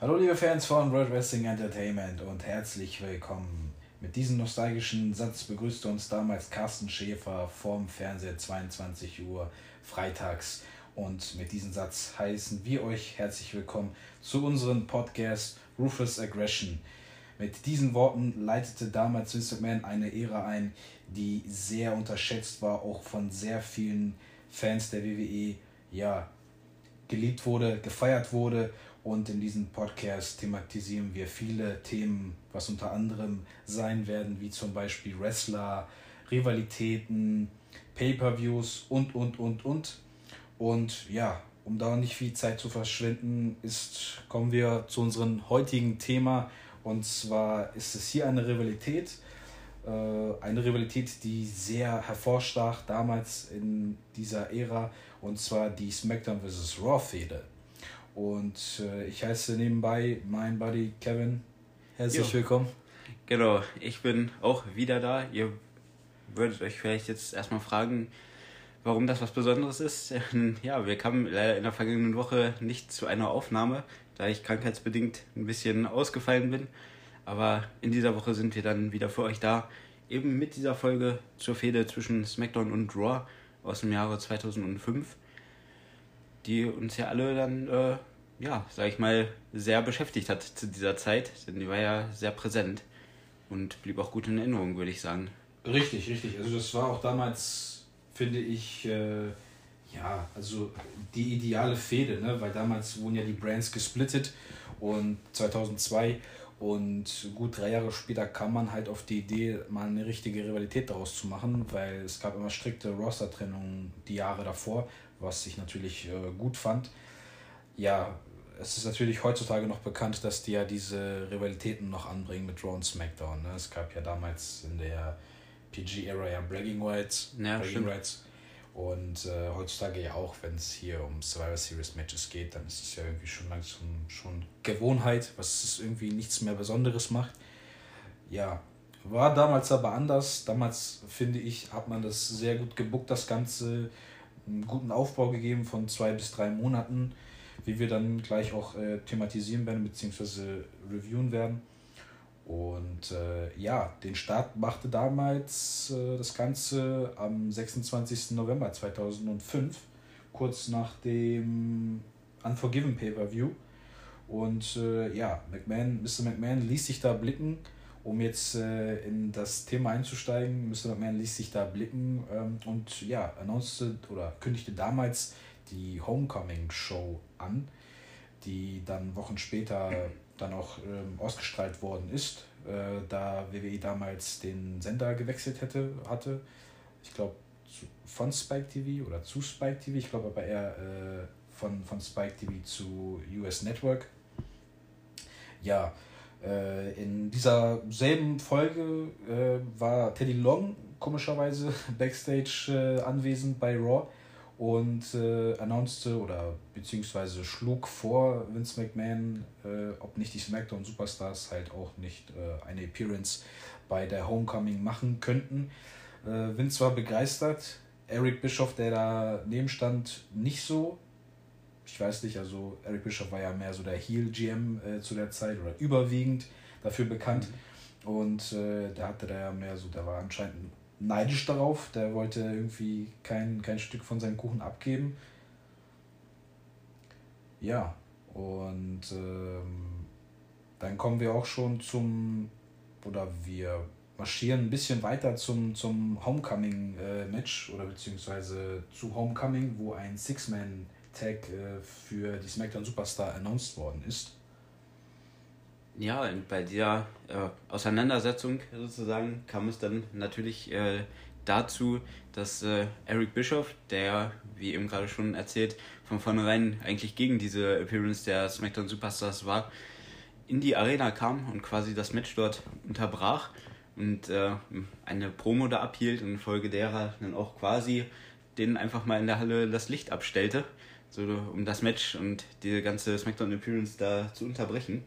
Hallo liebe Fans von World Wrestling Entertainment und herzlich willkommen. Mit diesem nostalgischen Satz begrüßte uns damals Carsten Schäfer vorm Fernseher 22 Uhr freitags. Und mit diesem Satz heißen wir euch herzlich willkommen zu unserem Podcast Ruthless Aggression. Mit diesen Worten leitete damals Vince McMahon eine Ära ein, die sehr unterschätzt war, auch von sehr vielen Fans der WWE, ja, geliebt wurde, gefeiert wurde und in diesem Podcast thematisieren wir viele Themen, was unter anderem sein werden, wie zum Beispiel Wrestler, Rivalitäten, Pay-per-Views und, und, und, und. Und ja, um da nicht viel Zeit zu verschwenden, ist, kommen wir zu unserem heutigen Thema. Und zwar ist es hier eine Rivalität. Äh, eine Rivalität, die sehr hervorstach damals in dieser Ära. Und zwar die SmackDown vs. Raw-Fehde. Und äh, ich heiße nebenbei mein Buddy Kevin. Herzlich jo. willkommen. Genau, ich bin auch wieder da. Ihr würdet euch vielleicht jetzt erstmal fragen, warum das was Besonderes ist. Ja, wir kamen leider in der vergangenen Woche nicht zu einer Aufnahme, da ich krankheitsbedingt ein bisschen ausgefallen bin. Aber in dieser Woche sind wir dann wieder für euch da. Eben mit dieser Folge zur Fehde zwischen SmackDown und Raw aus dem Jahre 2005, die uns ja alle dann äh, ja, sag ich mal, sehr beschäftigt hat zu dieser Zeit, denn die war ja sehr präsent und blieb auch gut in Erinnerung, würde ich sagen. Richtig, richtig. Also das war auch damals, finde ich, äh, ja, also die ideale Fehde, ne? weil damals wurden ja die Brands gesplittet und 2002 und gut drei Jahre später kam man halt auf die Idee, mal eine richtige Rivalität daraus zu machen, weil es gab immer strikte Roster-Trennungen die Jahre davor, was ich natürlich äh, gut fand. Ja, es ist natürlich heutzutage noch bekannt, dass die ja diese Rivalitäten noch anbringen mit Raw und SmackDown. Ne? Es gab ja damals in der PG-Era ja Bragging Rights. Ja, Bragging Rights. Und äh, heutzutage ja auch, wenn es hier um Survivor Series Matches geht, dann ist es ja irgendwie schon langsam schon Gewohnheit, was es irgendwie nichts mehr Besonderes macht. Ja, war damals aber anders. Damals, finde ich, hat man das sehr gut gebuckt, das Ganze. Einen guten Aufbau gegeben von zwei bis drei Monaten wie wir dann gleich auch äh, thematisieren werden bzw. reviewen werden. Und äh, ja, den Start machte damals äh, das Ganze am 26. November 2005, kurz nach dem Unforgiven Pay-Per-View. Und äh, ja, McMahon, Mr. McMahon ließ sich da blicken, um jetzt äh, in das Thema einzusteigen. Mr. McMahon ließ sich da blicken ähm, und ja, announced oder kündigte damals die Homecoming Show an, die dann Wochen später dann auch ähm, ausgestrahlt worden ist, äh, da WWE damals den Sender gewechselt hätte, hatte. Ich glaube von Spike TV oder zu Spike TV, ich glaube aber eher äh, von, von Spike TV zu US Network. Ja, in dieser selben Folge äh, war Teddy Long komischerweise backstage äh, anwesend bei Raw und äh, announcete oder beziehungsweise schlug vor Vince McMahon, äh, ob nicht die SmackDown Superstars halt auch nicht äh, eine Appearance bei der Homecoming machen könnten. Äh, Vince war begeistert, Eric Bischoff, der da neben stand, nicht so. Ich weiß nicht, also Eric Bischoff war ja mehr so der Heel GM äh, zu der Zeit oder überwiegend dafür bekannt. Mhm. Und äh, da hatte der ja mehr so, der war anscheinend neidisch darauf. Der wollte irgendwie kein, kein Stück von seinem Kuchen abgeben. Ja, und ähm, dann kommen wir auch schon zum, oder wir marschieren ein bisschen weiter zum, zum Homecoming-Match äh, oder beziehungsweise zu Homecoming, wo ein Six-Man-Tag äh, für die SmackDown Superstar announced worden ist. Ja, bei dieser äh, Auseinandersetzung sozusagen kam es dann natürlich äh, dazu, dass äh, Eric Bischoff, der, wie eben gerade schon erzählt, von vornherein eigentlich gegen diese Appearance der SmackDown Superstars war, in die Arena kam und quasi das Match dort unterbrach und äh, eine Promo da abhielt und infolge derer dann auch quasi den einfach mal in der Halle das Licht abstellte, so um das Match und diese ganze SmackDown Appearance da zu unterbrechen.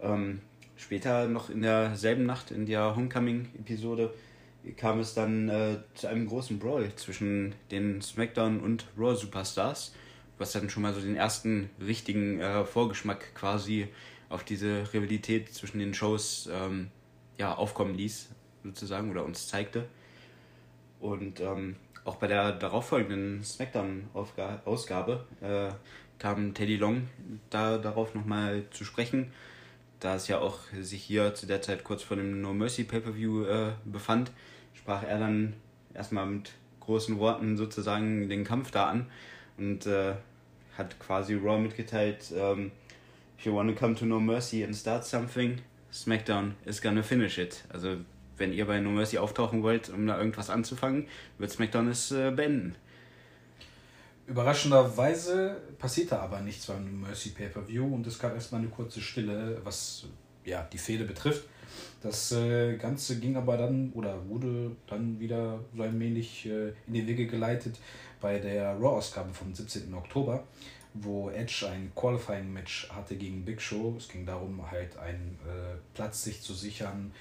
Ähm, später noch in derselben Nacht, in der Homecoming-Episode, kam es dann äh, zu einem großen Brawl zwischen den SmackDown und Raw Superstars, was dann schon mal so den ersten richtigen äh, Vorgeschmack quasi auf diese Rivalität zwischen den Shows ähm, ja, aufkommen ließ, sozusagen, oder uns zeigte. Und ähm, auch bei der darauffolgenden SmackDown-Ausgabe äh, kam Teddy Long da darauf nochmal zu sprechen, da es ja auch sich hier zu der Zeit kurz vor dem No Mercy Pay-Per-View äh, befand, sprach er dann erstmal mit großen Worten sozusagen den Kampf da an und äh, hat quasi Raw mitgeteilt, ähm, if you want to come to No Mercy and start something, SmackDown is gonna finish it. Also wenn ihr bei No Mercy auftauchen wollt, um da irgendwas anzufangen, wird SmackDown es äh, beenden. Überraschenderweise passierte aber nichts beim No Mercy Pay-Per-View und es gab erstmal eine kurze Stille, was ja, die Fehde betrifft. Das äh, Ganze ging aber dann oder wurde dann wieder so wenig äh, in die Wege geleitet bei der Raw-Ausgabe vom 17. Oktober, wo Edge ein Qualifying-Match hatte gegen Big Show. Es ging darum, halt einen äh, Platz sich zu sichern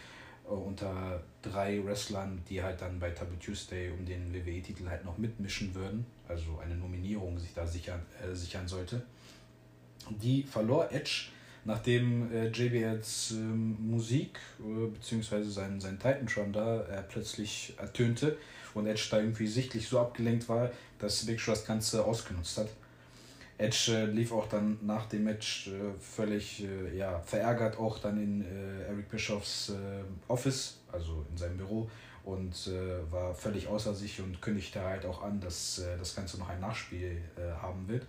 unter drei Wrestlern, die halt dann bei Taboo Tuesday um den WWE-Titel halt noch mitmischen würden. Also eine Nominierung sich da sichern, äh, sichern sollte. Die verlor Edge nachdem äh, JBLs ähm, Musik äh, bzw. sein, sein Titantron da äh, plötzlich ertönte und Edge da irgendwie sichtlich so abgelenkt war, dass Big Show das Ganze ausgenutzt hat. Edge äh, lief auch dann nach dem Match äh, völlig äh, ja, verärgert auch dann in äh, Eric Bischoffs äh, Office, also in seinem Büro und äh, war völlig außer sich und kündigte halt auch an, dass das Ganze noch ein Nachspiel haben wird.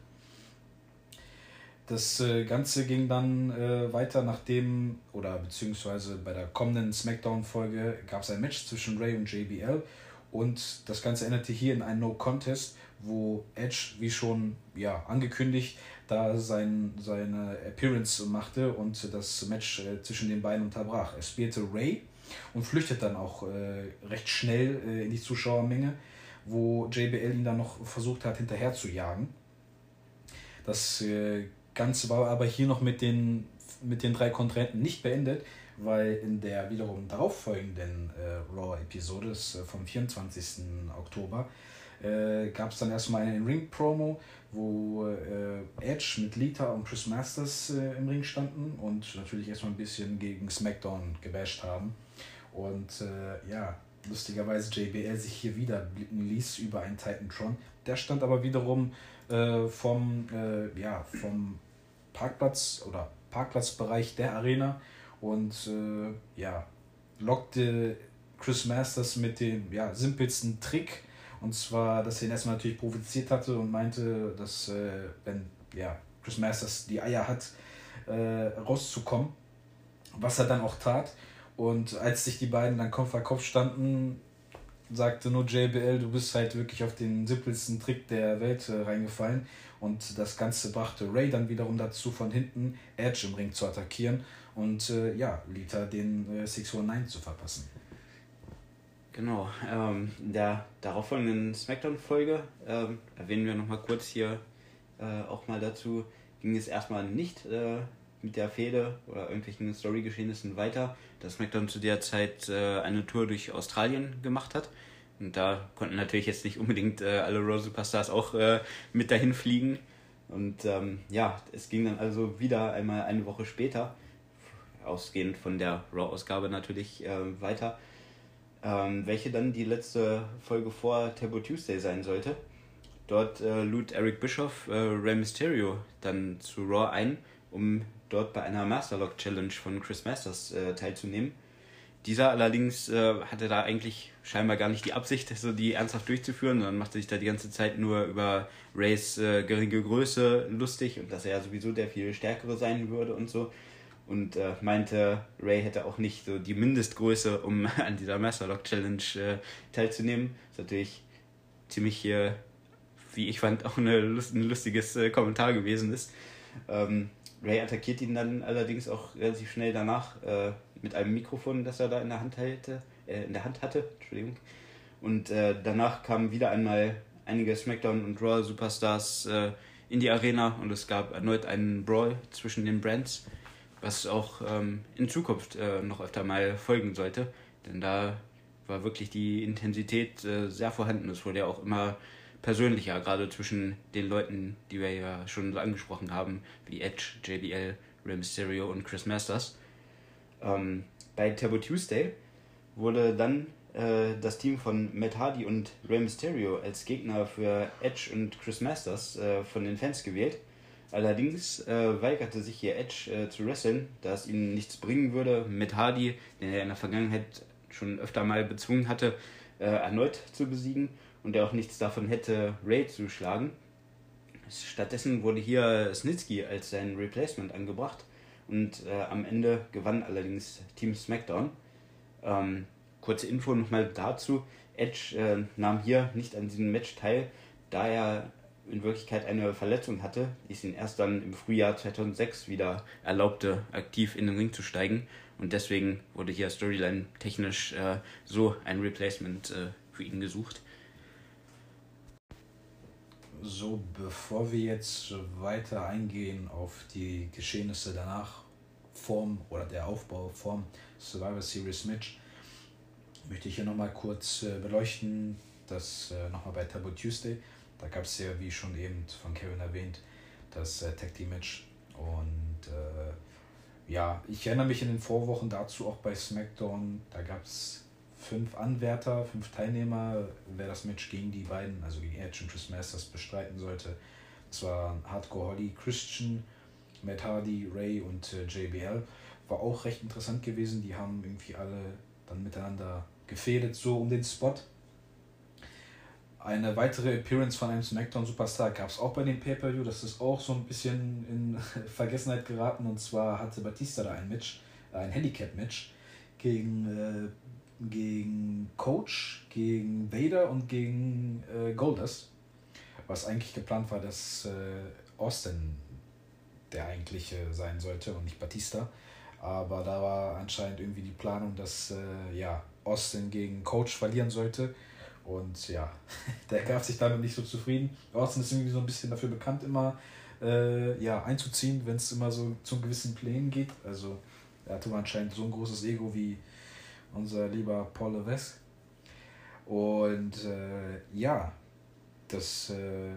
Das Ganze ging dann weiter, nachdem, oder beziehungsweise bei der kommenden SmackDown-Folge gab es ein Match zwischen Ray und JBL und das Ganze endete hier in einem No-Contest, wo Edge, wie schon ja, angekündigt, da sein, seine Appearance machte und das Match äh, zwischen den beiden unterbrach. Er spielte Ray und flüchtet dann auch äh, recht schnell äh, in die Zuschauermenge, wo JBL ihn dann noch versucht hat, hinterher zu jagen. Das äh, Ganze war aber hier noch mit den, mit den drei Kontrahenten nicht beendet, weil in der wiederum darauffolgenden äh, Raw-Episode äh, vom 24. Oktober äh, gab es dann erstmal eine Ring-Promo, wo äh, Edge mit Lita und Chris Masters äh, im Ring standen und natürlich erstmal ein bisschen gegen SmackDown gebasht haben. Und äh, ja, lustigerweise JBL sich hier wieder blicken ließ über einen Titantron. Der stand aber wiederum äh, vom, äh, ja, vom Parkplatz oder Parkplatzbereich der Arena und ja, lockte Chris Masters mit dem ja, simpelsten Trick. Und zwar, dass er ihn erstmal natürlich provoziert hatte und meinte, dass äh, wenn ja, Chris Masters die Eier hat, äh, rauszukommen. Was er dann auch tat. Und als sich die beiden dann Kopf an Kopf standen, sagte nur JBL, du bist halt wirklich auf den simpelsten Trick der Welt äh, reingefallen. Und das Ganze brachte Ray dann wiederum dazu, von hinten Edge im Ring zu attackieren und äh, ja, Lita den äh, 619 zu verpassen. Genau, ähm, in der darauffolgenden Smackdown-Folge ähm, erwähnen wir nochmal kurz hier äh, auch mal dazu, ging es erstmal nicht äh, mit der Fehde oder irgendwelchen Story-Geschehnissen weiter, dass SmackDown zu der Zeit äh, eine Tour durch Australien gemacht hat. Und da konnten natürlich jetzt nicht unbedingt äh, alle Raw Superstars auch äh, mit dahin fliegen. Und ähm, ja, es ging dann also wieder einmal eine Woche später, ausgehend von der Raw-Ausgabe natürlich äh, weiter, ähm, welche dann die letzte Folge vor Taboo Tuesday sein sollte. Dort äh, lud Eric Bischoff äh, Rey Mysterio dann zu Raw ein, um dort bei einer Masterlock Challenge von Chris Masters äh, teilzunehmen. Dieser allerdings äh, hatte da eigentlich scheinbar gar nicht die Absicht, so die ernsthaft durchzuführen, sondern machte sich da die ganze Zeit nur über Rays äh, geringe Größe lustig und dass er ja sowieso der viel stärkere sein würde und so. Und äh, meinte, Ray hätte auch nicht so die Mindestgröße, um an dieser Masterlock Challenge äh, teilzunehmen. Was natürlich ziemlich, äh, wie ich fand, auch eine ein lustiges äh, Kommentar gewesen ist. Ähm, Ray attackiert ihn dann allerdings auch relativ schnell danach äh, mit einem Mikrofon, das er da in der Hand hätte, äh, in der Hand hatte, Entschuldigung. Und danach kamen wieder einmal einige SmackDown und Raw Superstars in die Arena und es gab erneut einen Brawl zwischen den Brands, was auch ähm, in Zukunft äh, noch öfter mal folgen sollte, denn da war wirklich die Intensität äh, sehr vorhanden. Es wurde ja auch immer persönlicher, gerade zwischen den Leuten, die wir ja schon so angesprochen haben, wie Edge, JBL, Rey Mysterio und Chris Masters. Ähm, bei Turbo Tuesday wurde dann äh, das Team von Matt Hardy und Rey Mysterio als Gegner für Edge und Chris Masters äh, von den Fans gewählt. Allerdings äh, weigerte sich hier Edge äh, zu wresteln, da es ihm nichts bringen würde, Matt Hardy, den er in der Vergangenheit schon öfter mal bezwungen hatte, äh, erneut zu besiegen und er auch nichts davon hätte, Ray zu schlagen. Stattdessen wurde hier Snitsky als sein Replacement angebracht und äh, am Ende gewann allerdings Team SmackDown. Ähm, kurze Info nochmal dazu. Edge äh, nahm hier nicht an diesem Match teil, da er in Wirklichkeit eine Verletzung hatte, die es ihn erst dann im Frühjahr 2006 wieder erlaubte, aktiv in den Ring zu steigen. Und deswegen wurde hier Storyline technisch äh, so ein Replacement äh, für ihn gesucht. So, bevor wir jetzt weiter eingehen auf die Geschehnisse danach, Form oder der Aufbau vom Survivor Series Match, möchte ich hier nochmal kurz äh, beleuchten, das äh, nochmal bei Taboo Tuesday. Da gab es ja, wie schon eben von Kevin erwähnt, das äh, Tag Team Match. Und äh, ja, ich erinnere mich in den Vorwochen dazu auch bei SmackDown. Da gab es fünf Anwärter, fünf Teilnehmer, wer das Match gegen die beiden, also gegen Edge und Chris Masters, bestreiten sollte. Das waren Hardcore Holly, Christian, Matt Hardy, Ray und äh, JBL. War auch recht interessant gewesen. Die haben irgendwie alle dann miteinander gefädelt, so um den Spot. Eine weitere Appearance von einem SmackDown-Superstar gab es auch bei dem Pay-Per-View. Das ist auch so ein bisschen in Vergessenheit geraten. Und zwar hatte Batista da ein Match, ein Handicap-Match gegen, äh, gegen Coach, gegen Vader und gegen äh, Goldust. Was eigentlich geplant war, dass äh, Austin der eigentliche sein sollte und nicht Batista. Aber da war anscheinend irgendwie die Planung, dass äh, ja, Austin gegen Coach verlieren sollte. Und ja, der gab sich damit nicht so zufrieden. Austin ist irgendwie so ein bisschen dafür bekannt, immer äh, ja, einzuziehen, wenn es immer so zu gewissen Plänen geht. Also er hatte anscheinend so ein großes Ego wie unser lieber Paul Levesque. Und äh, ja, das äh,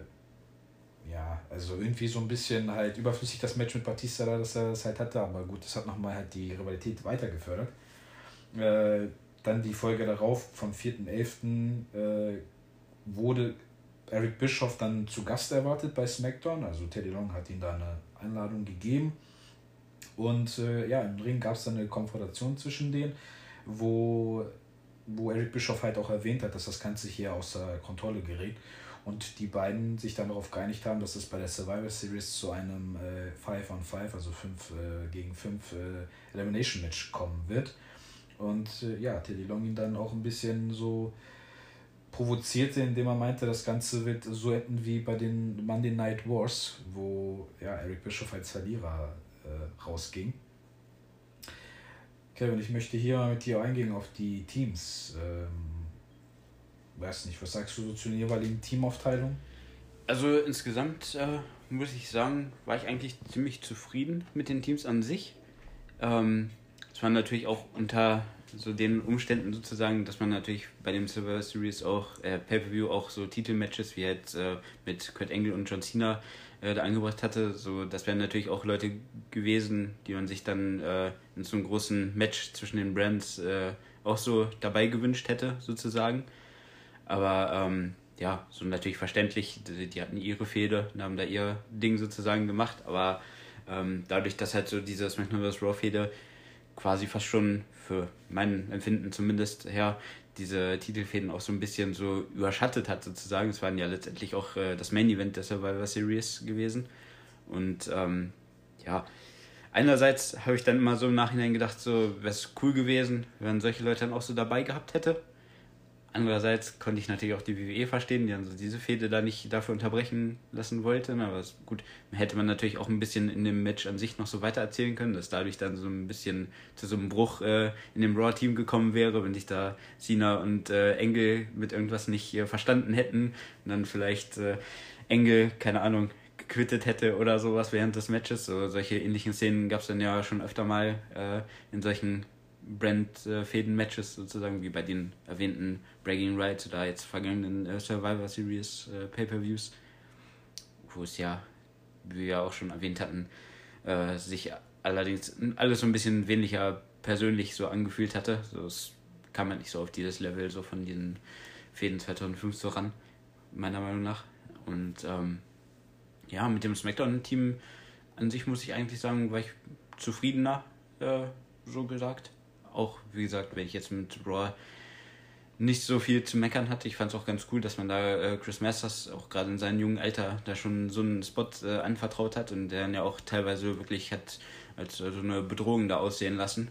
ja, also irgendwie so ein bisschen halt überflüssig das Match mit Batista da, dass er das halt hatte, aber gut, das hat nochmal halt die Rivalität weiter gefördert. Äh, dann die Folge darauf, vom 4.11., äh, wurde Eric Bischoff dann zu Gast erwartet bei SmackDown, also Teddy Long hat ihm da eine Einladung gegeben. Und äh, ja, im Ring gab es dann eine Konfrontation zwischen denen, wo, wo Eric Bischoff halt auch erwähnt hat, dass das Ganze hier außer Kontrolle gerät und die beiden sich dann darauf geeinigt haben, dass es bei der Survivor Series zu einem äh, 5 on 5, also 5 äh, gegen 5 äh, Elimination Match kommen wird. Und äh, ja, Teddy Long ihn dann auch ein bisschen so provozierte, indem er meinte, das Ganze wird so enden wie bei den Monday Night Wars, wo ja, Eric Bischoff als Verlierer äh, rausging. Kevin, ich möchte hier mal mit dir eingehen auf die Teams. Ähm, weiß nicht, was sagst du so zu den jeweiligen Teamaufteilungen? Also insgesamt äh, muss ich sagen, war ich eigentlich ziemlich zufrieden mit den Teams an sich. Ähm, war natürlich auch unter so den Umständen sozusagen, dass man natürlich bei dem Silver Series auch äh, Pay-Per-View auch so Titelmatches wie halt äh, mit Kurt Angle und John Cena äh, da angebracht hatte. So, das wären natürlich auch Leute gewesen, die man sich dann äh, in so einem großen Match zwischen den Brands äh, auch so dabei gewünscht hätte, sozusagen. Aber ähm, ja, so natürlich verständlich, die, die, hatten ihre Fehde und haben da ihr Ding sozusagen gemacht, aber ähm, dadurch, dass halt so diese SmackDown vs. Raw Fehde quasi fast schon für mein Empfinden zumindest her diese Titelfäden auch so ein bisschen so überschattet hat sozusagen. Es waren ja letztendlich auch äh, das Main Event der Survivor Series gewesen und ähm, ja, einerseits habe ich dann immer so im Nachhinein gedacht, so wäre es cool gewesen, wenn solche Leute dann auch so dabei gehabt hätte Andererseits konnte ich natürlich auch die WWE verstehen, die dann so diese Fehde da nicht dafür unterbrechen lassen wollte. Aber gut, hätte man natürlich auch ein bisschen in dem Match an sich noch so weiter erzählen können, dass dadurch dann so ein bisschen zu so einem Bruch äh, in dem Raw-Team gekommen wäre, wenn sich da Cena und äh, Engel mit irgendwas nicht äh, verstanden hätten und dann vielleicht äh, Engel, keine Ahnung, gequittet hätte oder sowas während des Matches. So, solche ähnlichen Szenen gab es dann ja schon öfter mal äh, in solchen Brand-Fäden-Matches sozusagen, wie bei den erwähnten Bragging Rights oder jetzt vergangenen äh, Survivor Series äh, Pay-Per-Views, wo es ja, wie wir ja auch schon erwähnt hatten, äh, sich allerdings alles so ein bisschen weniger persönlich so angefühlt hatte. So, es kam halt nicht so auf dieses Level so von diesen Fäden 2005 so ran, meiner Meinung nach. Und ähm, ja, mit dem SmackDown-Team an sich muss ich eigentlich sagen, war ich zufriedener, äh, so gesagt. Auch, wie gesagt, wenn ich jetzt mit Raw nicht so viel zu meckern hatte. Ich fand es auch ganz cool, dass man da äh, Chris Masters auch gerade in seinem jungen Alter da schon so einen Spot äh, anvertraut hat und der dann ja auch teilweise wirklich hat als äh, so eine Bedrohung da aussehen lassen.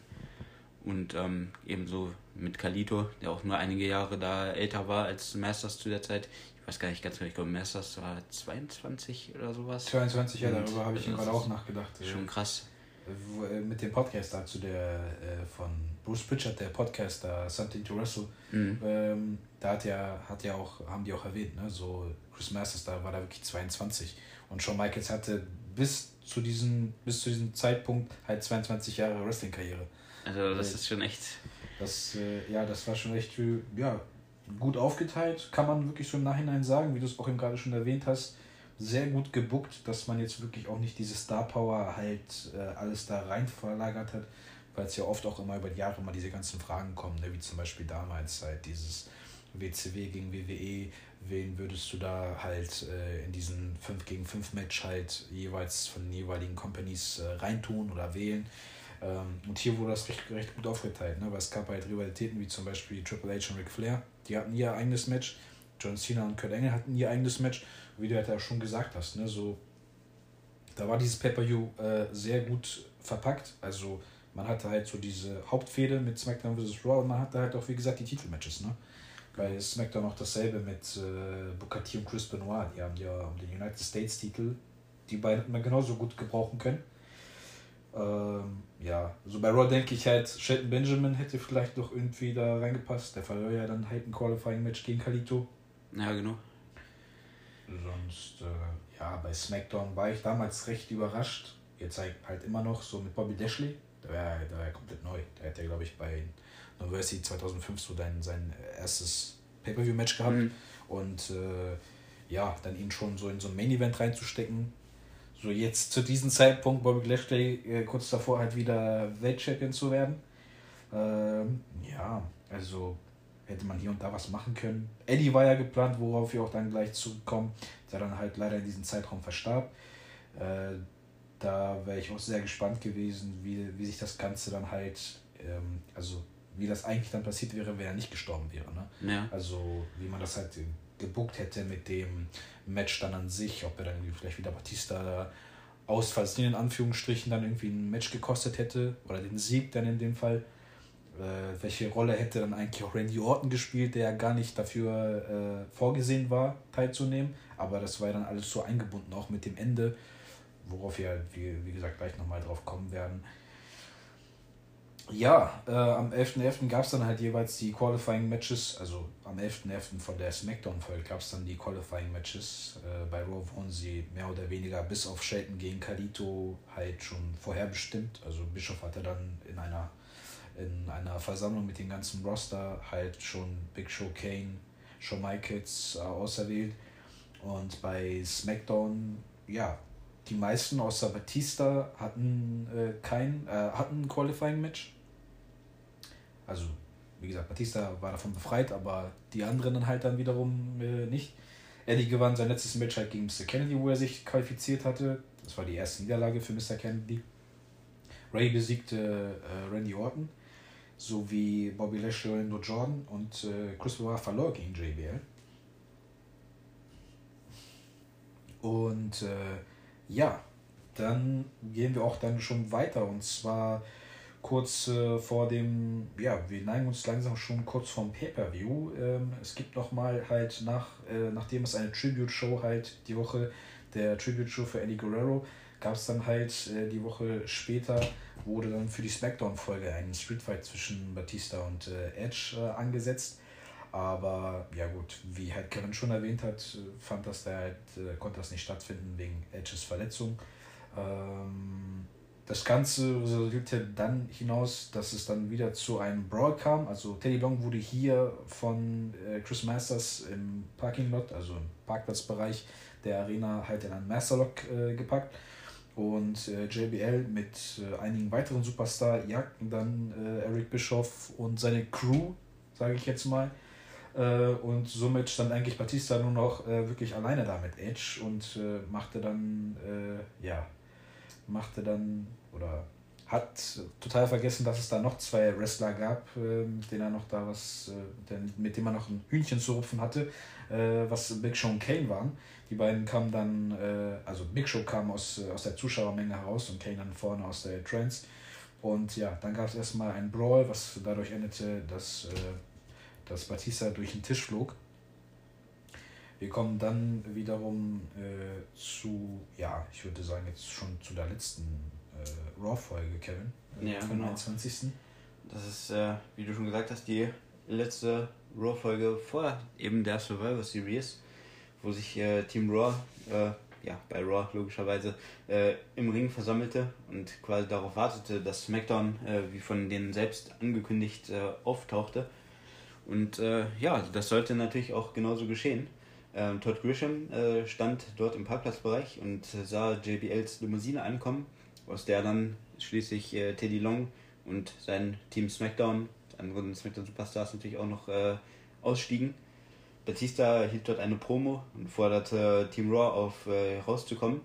Und ähm, ebenso mit Kalito, der auch nur einige Jahre da älter war als Masters zu der Zeit. Ich weiß gar nicht ganz genau, ich glaube Masters war 22 oder sowas. 22, ja, darüber habe ich gerade auch nachgedacht. Schon krass. Äh, mit dem Podcast dazu, der äh, von Bruce Pritchard, der Podcaster Something to Wrestle, mhm. ähm, da hat ja, hat ja auch, haben die auch erwähnt, ne, so Chris Masters, da war da wirklich 22 und Shawn Michaels hatte bis zu diesem, bis zu diesem Zeitpunkt halt 22 Jahre Wrestling-Karriere. Also das ist schon echt. Das, äh, ja, das war schon echt ja, gut aufgeteilt, kann man wirklich so im Nachhinein sagen, wie du es auch eben gerade schon erwähnt hast sehr gut gebuckt, dass man jetzt wirklich auch nicht diese Star Power halt äh, alles da rein verlagert hat, weil es ja oft auch immer über die Jahre immer diese ganzen Fragen kommen, ne? wie zum Beispiel damals halt dieses WCW gegen WWE, wen würdest du da halt äh, in diesen 5 gegen 5 Match halt jeweils von den jeweiligen Companies äh, reintun oder wählen. Ähm, und hier wurde das recht, recht gut aufgeteilt, ne? weil es gab halt Rivalitäten wie zum Beispiel Triple H und Ric Flair, die hatten ihr eigenes Match, John Cena und Kurt Angle hatten ihr eigenes Match wie du halt ja schon gesagt hast, ne, so, da war dieses Pay-Per-View äh, sehr gut verpackt. Also man hatte halt so diese Hauptfehde mit SmackDown vs. Raw und man hatte halt auch, wie gesagt, die Titelmatches, ne? Bei SmackDown auch dasselbe mit äh, Booker T und Chris Benoit. Die haben ja um den United States Titel, die beiden hätten man genauso gut gebrauchen können. Ähm, ja, so bei Raw denke ich halt, Shelton Benjamin hätte vielleicht noch irgendwie da reingepasst. Der verlor ja dann halt ein Qualifying-Match gegen Kalito. Ja, genau. Sonst, äh, ja, bei SmackDown war ich damals recht überrascht. Jetzt halt, halt immer noch so mit Bobby Dashley. Der war, der war ja komplett neu. Der hat ja, glaube ich, bei University 2005 so dein, sein erstes Pay-Per-View-Match gehabt. Mhm. Und äh, ja, dann ihn schon so in so ein Main-Event reinzustecken. So jetzt zu diesem Zeitpunkt Bobby Lashley äh, kurz davor halt wieder Weltchampion zu werden. Ähm, ja, also hätte man hier und da was machen können. Eddie war ja geplant, worauf wir auch dann gleich zurückkommen, der dann halt leider in diesem Zeitraum verstarb. Äh, da wäre ich auch sehr gespannt gewesen, wie, wie sich das Ganze dann halt, ähm, also wie das eigentlich dann passiert wäre, wenn er nicht gestorben wäre. Ne? Ja. Also wie man das halt gebuckt hätte mit dem Match dann an sich, ob er dann vielleicht wieder Batista ausfallslinien in Anführungsstrichen dann irgendwie ein Match gekostet hätte oder den Sieg dann in dem Fall äh, welche Rolle hätte dann eigentlich auch Randy Orton gespielt, der ja gar nicht dafür äh, vorgesehen war, teilzunehmen. Aber das war ja dann alles so eingebunden, auch mit dem Ende, worauf wir, wie, wie gesagt, gleich nochmal drauf kommen werden. Ja, äh, am 11.11. .11. gab es dann halt jeweils die Qualifying Matches, also am 11.11. .11. von der Smackdown-Folge gab es dann die Qualifying Matches. Äh, bei Raw wurden sie mehr oder weniger bis auf Shelton gegen Kalito halt schon vorherbestimmt. Also Bischof hatte dann in einer in einer Versammlung mit dem ganzen Roster halt schon Big Show Kane, Shawn Michaels äh, auserwählt. Und bei SmackDown, ja, die meisten außer Batista hatten äh, kein, äh, hatten Qualifying-Match. Also, wie gesagt, Batista war davon befreit, aber die anderen dann halt dann wiederum äh, nicht. Eddie gewann sein letztes Match halt gegen Mr. Kennedy, wo er sich qualifiziert hatte. Das war die erste Niederlage für Mr. Kennedy. Ray besiegte äh, Randy Orton sowie Bobby Lashley und Randy Jordan und äh, Chris Benoit verlor gegen JBL. Und äh, ja, dann gehen wir auch dann schon weiter und zwar kurz äh, vor dem, ja, wir neigen uns langsam schon kurz vom Pay-Per-View. Ähm, es gibt noch mal halt nach, äh, nachdem es eine Tribute-Show halt die Woche, der Tribute-Show für Eddie Guerrero, gab es dann halt äh, die Woche später wurde dann für die SmackDown-Folge ein Streetfight zwischen Batista und äh, Edge äh, angesetzt. Aber ja gut, wie halt Kevin schon erwähnt hat, fand das da halt, äh, konnte das nicht stattfinden wegen Edges Verletzung. Ähm, das Ganze resultierte dann hinaus, dass es dann wieder zu einem Brawl kam. Also Teddy Long wurde hier von äh, Chris Masters im Parking Lot, also im Parkplatzbereich der Arena, halt in einen Masterlock äh, gepackt. Und äh, JBL mit äh, einigen weiteren Superstar jagten dann äh, Eric Bischoff und seine Crew, sage ich jetzt mal. Äh, und somit stand eigentlich Batista nur noch wirklich alleine da mit Edge und machte dann, ja, machte dann oder hat total vergessen, dass es da noch zwei Wrestler gab, äh, mit denen er noch da was, äh, mit dem er noch ein Hühnchen zu rupfen hatte, äh, was Big Show und Kane waren. Die beiden kamen dann, äh, also Big Show kam aus, äh, aus der Zuschauermenge heraus und Kane dann vorne aus der Trance. Und ja, dann gab es erstmal einen Brawl, was dadurch endete, dass, äh, dass Batista durch den Tisch flog. Wir kommen dann wiederum äh, zu, ja, ich würde sagen, jetzt schon zu der letzten äh, Raw-Folge, Kevin. Äh, ja, genau. 21. Das ist, äh, wie du schon gesagt hast, die letzte Raw-Folge vor eben der Survivor Series, wo sich äh, Team Raw, äh, ja, bei Raw logischerweise, im Ring versammelte und quasi darauf wartete, dass SmackDown, wie von denen selbst angekündigt, auftauchte. Und ja, das sollte natürlich auch genauso geschehen. Ähm, Todd Grisham äh, stand dort im Parkplatzbereich und äh, sah JBLs Limousine ankommen, aus der dann schließlich äh, Teddy Long und sein Team SmackDown, anderen SmackDown Superstars natürlich auch noch äh, ausstiegen. Batista hielt dort eine Promo und forderte Team Raw auf, äh, rauszukommen.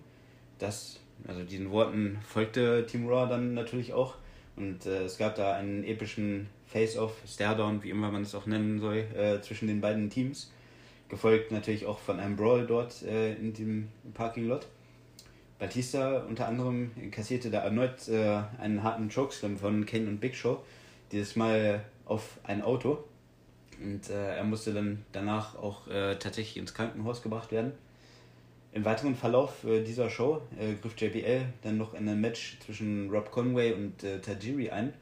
Das, also diesen Worten folgte Team Raw dann natürlich auch. Und äh, es gab da einen epischen Face-Off, Stare-Down, wie immer man es auch nennen soll, zwischen den beiden Teams gefolgt natürlich auch von einem Brawl dort äh, in dem Parking Lot. Batista unter anderem kassierte da erneut äh, einen harten Chokeslam von Kane und Big Show, dieses Mal auf ein Auto. Und äh, er musste dann danach auch äh, tatsächlich ins Krankenhaus gebracht werden. Im weiteren Verlauf äh, dieser Show äh, griff JBL dann noch in ein Match zwischen Rob Conway und äh, Tajiri ein,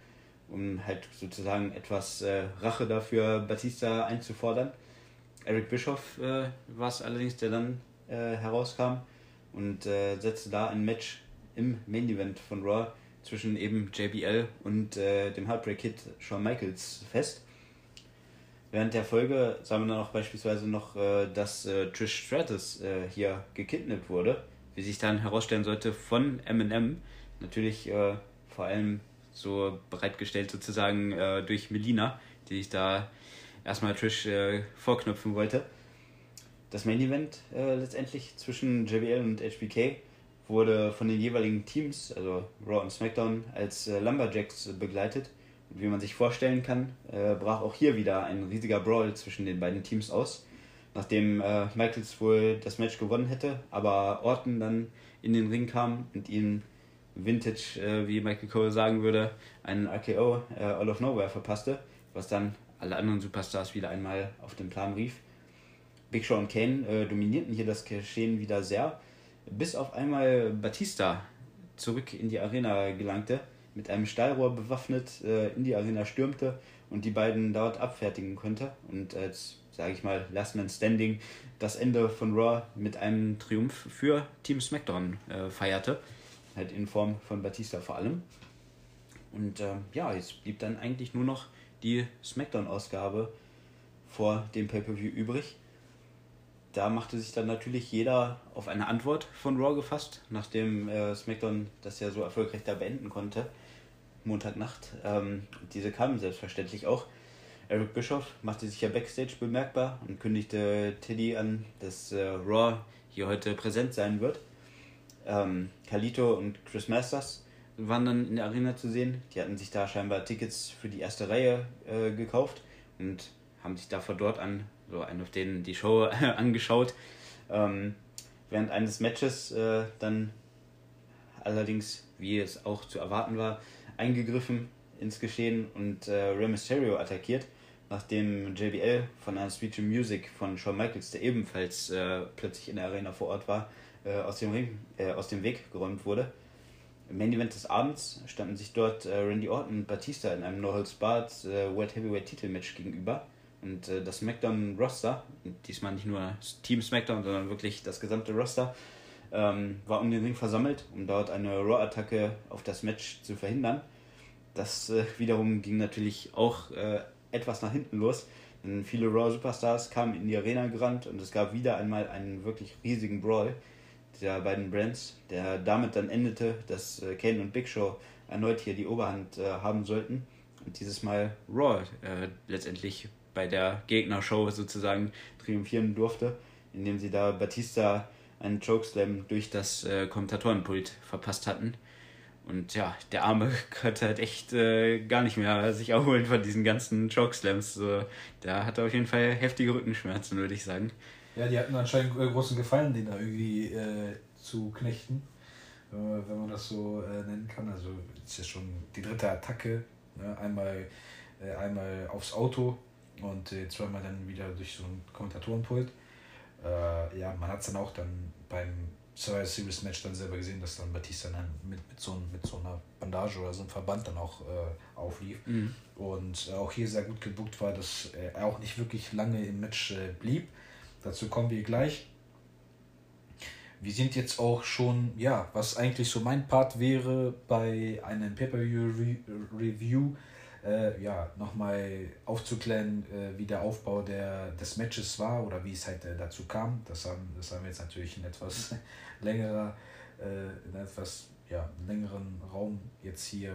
um halt sozusagen etwas Rache dafür Batista einzufordern. Eric Bischoff äh, war es allerdings, der dann äh, herauskam und äh, setzte da ein Match im Main Event von Raw zwischen eben JBL und äh, dem Heartbreak Kid Shawn Michaels fest. Während der Folge sah man dann auch beispielsweise noch, äh, dass äh, Trish Stratus hier gekidnappt wurde, wie sich dann herausstellen sollte von Eminem. Natürlich vor allem so bereitgestellt sozusagen durch Melina, die sich da erstmal Trish äh, vorknüpfen wollte. Das Main Event äh, letztendlich zwischen JBL und HBK wurde von den jeweiligen Teams, also Raw und SmackDown, als äh, Lumberjacks begleitet. Und wie man sich vorstellen kann, äh, brach auch hier wieder ein riesiger Brawl zwischen den beiden Teams aus. Nachdem äh, Michaels wohl das Match gewonnen hätte, aber Orton dann in den Ring kam und ihm Vintage, äh, wie Michael Cole sagen würde, einen RKO All of Nowhere verpasste, was dann alle anderen Superstars wieder einmal auf den Plan rief. Big Show und Kane äh, dominierten hier das Geschehen wieder sehr, bis auf einmal Batista zurück in die Arena gelangte, mit einem Stahlrohr bewaffnet äh, in die Arena stürmte und die beiden dort abfertigen konnte und als, sage ich mal, Last Man Standing das Ende von Raw mit einem Triumph für Team SmackDown äh, feierte, halt in Form von Batista vor allem. Und äh, ja, jetzt blieb dann eigentlich nur noch die SmackDown-Ausgabe vor dem Pay-Per-View übrig. Da machte sich dann natürlich jeder auf eine Antwort von Raw gefasst, nachdem äh, SmackDown das ja so erfolgreich da beenden konnte. Montagnacht. Ähm, diese kamen selbstverständlich auch. Eric Bischoff machte sich ja backstage bemerkbar und kündigte Teddy an, dass äh, Raw hier heute präsent sein wird. Ähm, Kalito und Chris Masters waren dann in der Arena zu sehen. Die hatten sich da scheinbar Tickets für die erste Reihe äh, gekauft und haben sich da von dort an so einen auf denen die Show angeschaut. Ähm, während eines Matches äh, dann allerdings, wie es auch zu erwarten war, eingegriffen ins Geschehen und äh, Rey Mysterio attackiert, nachdem JBL von einer Speech Music von Shawn Michaels, der ebenfalls äh, plötzlich in der Arena vor Ort war, äh, aus, dem Ring, äh, aus dem Weg geräumt wurde. Im Main Event des Abends standen sich dort äh, Randy Orton und Batista in einem No Holds Barred äh, World Heavyweight Titelmatch gegenüber. Und äh, das SmackDown Roster, diesmal nicht nur Team SmackDown, sondern wirklich das gesamte Roster, ähm, war um den Ring versammelt, um dort eine Raw-Attacke auf das Match zu verhindern. Das äh, wiederum ging natürlich auch etwas nach hinten los, denn viele Raw-Superstars kamen in die Arena gerannt und es gab wieder einmal einen wirklich riesigen Brawl der beiden Brands, der damit dann endete, dass äh, Kane und Big Show erneut hier die Oberhand äh, haben sollten und dieses Mal Raw äh, letztendlich bei der Gegnershow sozusagen triumphieren durfte, indem sie da Batista einen Chokeslam durch das äh, Kommentatorenpult verpasst hatten. Und ja, der Arme konnte halt echt äh, gar nicht mehr sich erholen von diesen ganzen Chokeslams. So, da hat auf jeden Fall heftige Rückenschmerzen, würde ich sagen. Ja, die hatten anscheinend äh, großen Gefallen, den da irgendwie äh, zu knechten, wenn man das so äh, nennen kann. Also ist ja schon die dritte Attacke. Ne? Einmal, äh, einmal aufs Auto und äh, zweimal dann wieder durch so ein Kommentatorenpult. Äh, ja, man hat es dann auch dann beim Survivor Series Match dann selber gesehen, dass dann Batista dann mit, mit, so, mit so einer Bandage oder so einem Verband dann auch äh, auflief. Mhm. Und äh, auch hier sehr gut gebucht war, dass er auch nicht wirklich lange im Match äh, blieb. Dazu kommen wir gleich. Wir sind jetzt auch schon, ja, was eigentlich so mein Part wäre bei einem Pay-Per-View-Review, äh, ja, nochmal aufzuklären, äh, wie der Aufbau der, des Matches war oder wie es halt äh, dazu kam. Das haben, das haben wir jetzt natürlich in etwas längerer, äh, in etwas ja, längeren Raum jetzt hier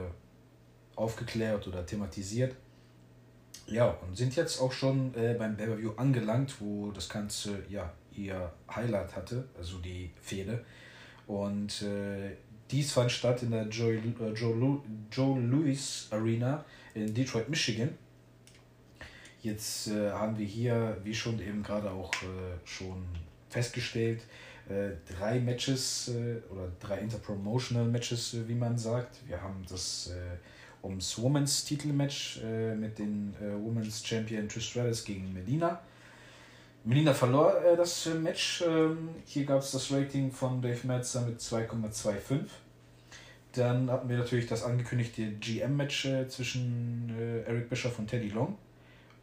aufgeklärt oder thematisiert. Ja, und sind jetzt auch schon äh, beim Pay-Per-View angelangt, wo das Ganze ja ihr Highlight hatte, also die Fehde. Und äh, dies fand statt in der Joe, äh, Joe, Joe Louis Arena in Detroit, Michigan. Jetzt äh, haben wir hier, wie schon eben gerade auch äh, schon festgestellt, äh, drei Matches oder drei Interpromotional Matches, wie man sagt. Wir haben das äh, ums Women's Titelmatch äh, mit den äh, Women's Champion Trish gegen Medina. Medina verlor äh, das Match. Ähm, hier gab es das Rating von Dave Metzer mit 2,25. Dann hatten wir natürlich das angekündigte GM-Match äh, zwischen äh, Eric Bischoff und Teddy Long.